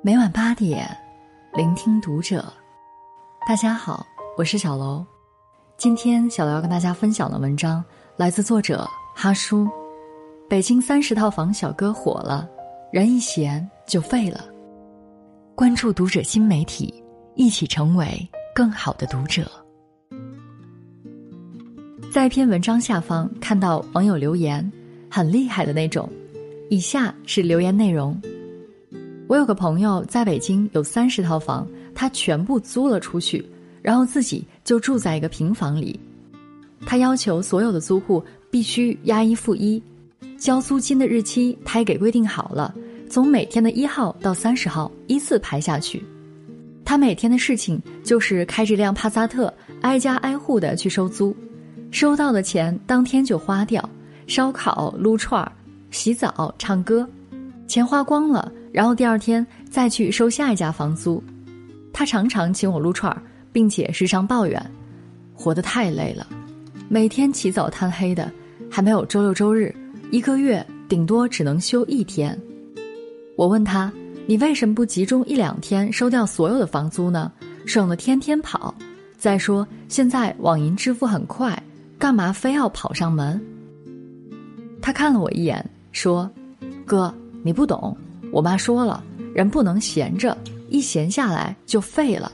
每晚八点，聆听读者。大家好，我是小楼。今天小楼要跟大家分享的文章来自作者哈叔。北京三十套房小哥火了，人一闲就废了。关注读者新媒体，一起成为更好的读者。在一篇文章下方看到网友留言，很厉害的那种。以下是留言内容。我有个朋友在北京有三十套房，他全部租了出去，然后自己就住在一个平房里。他要求所有的租户必须押一付一，交租金的日期他也给规定好了，从每天的一号到三十号依次排下去。他每天的事情就是开着辆帕萨特，挨家挨户的去收租，收到的钱当天就花掉，烧烤、撸串儿、洗澡、唱歌，钱花光了。然后第二天再去收下一家房租，他常常请我撸串儿，并且时常抱怨，活得太累了，每天起早贪黑的，还没有周六周日，一个月顶多只能休一天。我问他，你为什么不集中一两天收掉所有的房租呢？省得天天跑。再说现在网银支付很快，干嘛非要跑上门？他看了我一眼，说：“哥，你不懂。”我妈说了，人不能闲着，一闲下来就废了。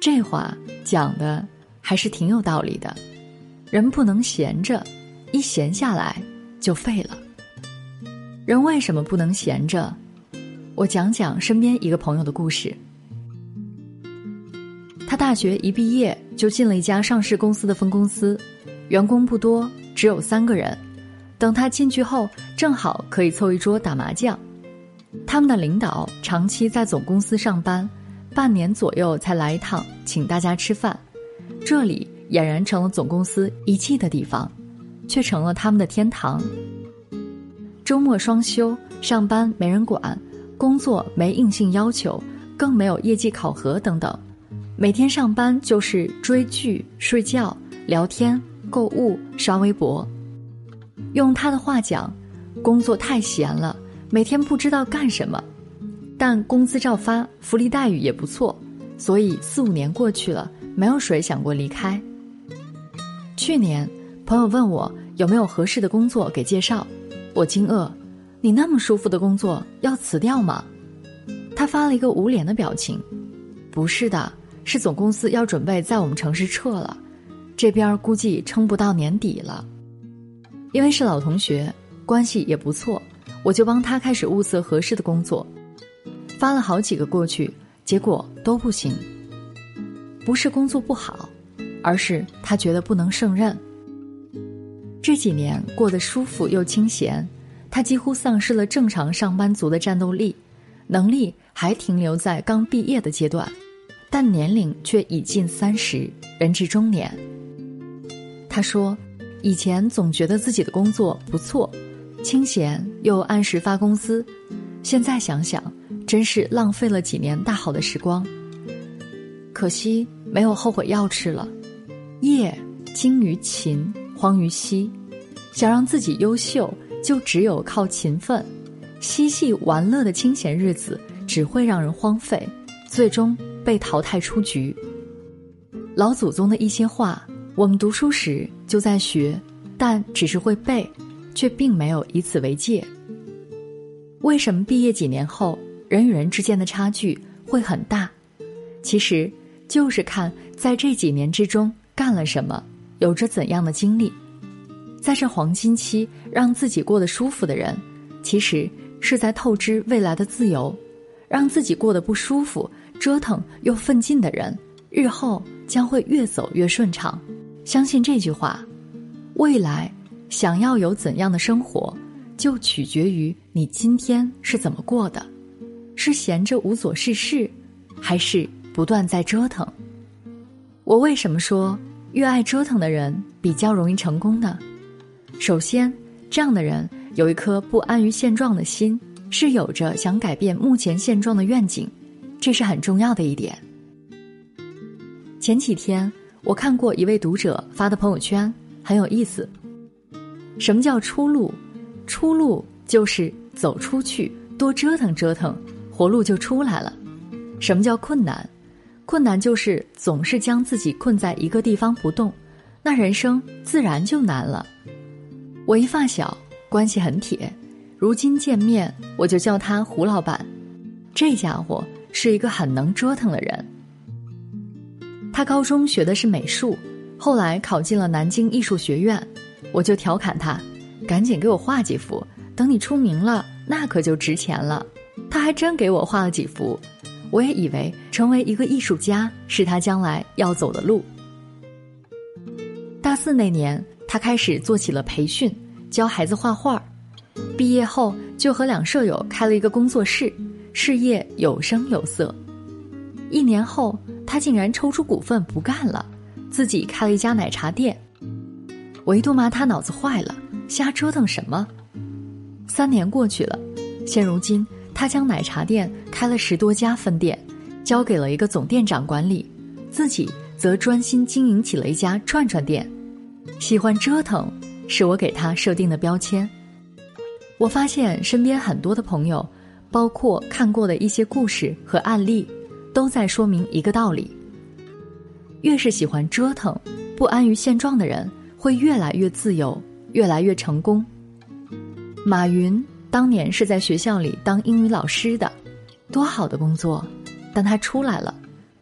这话讲的还是挺有道理的，人不能闲着，一闲下来就废了。人为什么不能闲着？我讲讲身边一个朋友的故事。他大学一毕业就进了一家上市公司的分公司，员工不多，只有三个人。等他进去后，正好可以凑一桌打麻将。他们的领导长期在总公司上班，半年左右才来一趟，请大家吃饭。这里俨然成了总公司遗弃的地方，却成了他们的天堂。周末双休，上班没人管，工作没硬性要求，更没有业绩考核等等。每天上班就是追剧、睡觉、聊天、购物、刷微博。用他的话讲，工作太闲了，每天不知道干什么，但工资照发，福利待遇也不错，所以四五年过去了，没有谁想过离开。去年，朋友问我有没有合适的工作给介绍，我惊愕：“你那么舒服的工作要辞掉吗？”他发了一个无脸的表情：“不是的，是总公司要准备在我们城市撤了，这边估计撑不到年底了。”因为是老同学，关系也不错，我就帮他开始物色合适的工作，发了好几个过去，结果都不行。不是工作不好，而是他觉得不能胜任。这几年过得舒服又清闲，他几乎丧失了正常上班族的战斗力，能力还停留在刚毕业的阶段，但年龄却已近三十，人至中年。他说。以前总觉得自己的工作不错，清闲又按时发工资，现在想想，真是浪费了几年大好的时光。可惜没有后悔药吃了，业精于勤，荒于嬉。想让自己优秀，就只有靠勤奋。嬉戏玩乐的清闲日子，只会让人荒废，最终被淘汰出局。老祖宗的一些话。我们读书时就在学，但只是会背，却并没有以此为戒。为什么毕业几年后人与人之间的差距会很大？其实就是看在这几年之中干了什么，有着怎样的经历。在这黄金期让自己过得舒服的人，其实是在透支未来的自由；让自己过得不舒服、折腾又奋进的人，日后将会越走越顺畅。相信这句话，未来想要有怎样的生活，就取决于你今天是怎么过的，是闲着无所事事，还是不断在折腾？我为什么说越爱折腾的人比较容易成功呢？首先，这样的人有一颗不安于现状的心，是有着想改变目前现状的愿景，这是很重要的一点。前几天。我看过一位读者发的朋友圈，很有意思。什么叫出路？出路就是走出去，多折腾折腾，活路就出来了。什么叫困难？困难就是总是将自己困在一个地方不动，那人生自然就难了。我一发小关系很铁，如今见面我就叫他胡老板。这家伙是一个很能折腾的人。他高中学的是美术，后来考进了南京艺术学院，我就调侃他：“赶紧给我画几幅，等你出名了，那可就值钱了。”他还真给我画了几幅。我也以为成为一个艺术家是他将来要走的路。大四那年，他开始做起了培训，教孩子画画。毕业后，就和两舍友开了一个工作室，事业有声有色。一年后，他竟然抽出股份不干了，自己开了一家奶茶店。我一度骂他脑子坏了，瞎折腾什么？三年过去了，现如今。他将奶茶店开了十多家分店，交给了一个总店长管理，自己则专心经营起了一家串串店。喜欢折腾，是我给他设定的标签。我发现身边很多的朋友，包括看过的一些故事和案例，都在说明一个道理：越是喜欢折腾、不安于现状的人，会越来越自由，越来越成功。马云。当年是在学校里当英语老师的，多好的工作！但他出来了，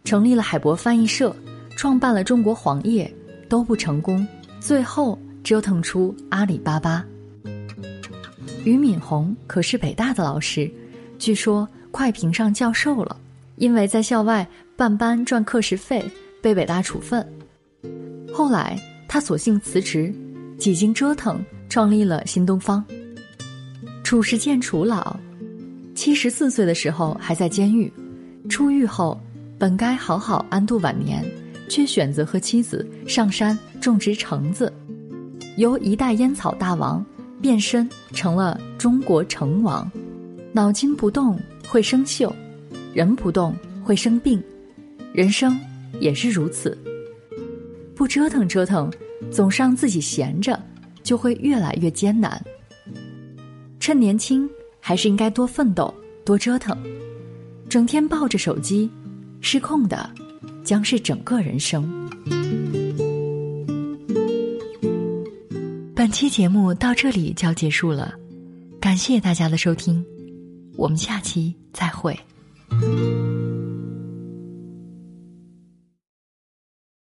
成立了海博翻译社，创办了中国黄页，都不成功，最后折腾出阿里巴巴。俞敏洪可是北大的老师，据说快评上教授了，因为在校外办班赚课时费，被北大处分。后来他索性辞职，几经折腾，创立了新东方。褚时健楚老，七十四岁的时候还在监狱，出狱后本该好好安度晚年，却选择和妻子上山种植橙子，由一代烟草大王变身成了中国橙王。脑筋不动会生锈，人不动会生病，人生也是如此。不折腾折腾，总让自己闲着，就会越来越艰难。趁年轻，还是应该多奋斗、多折腾。整天抱着手机，失控的将是整个人生。本期节目到这里就要结束了，感谢大家的收听，我们下期再会。Thank you.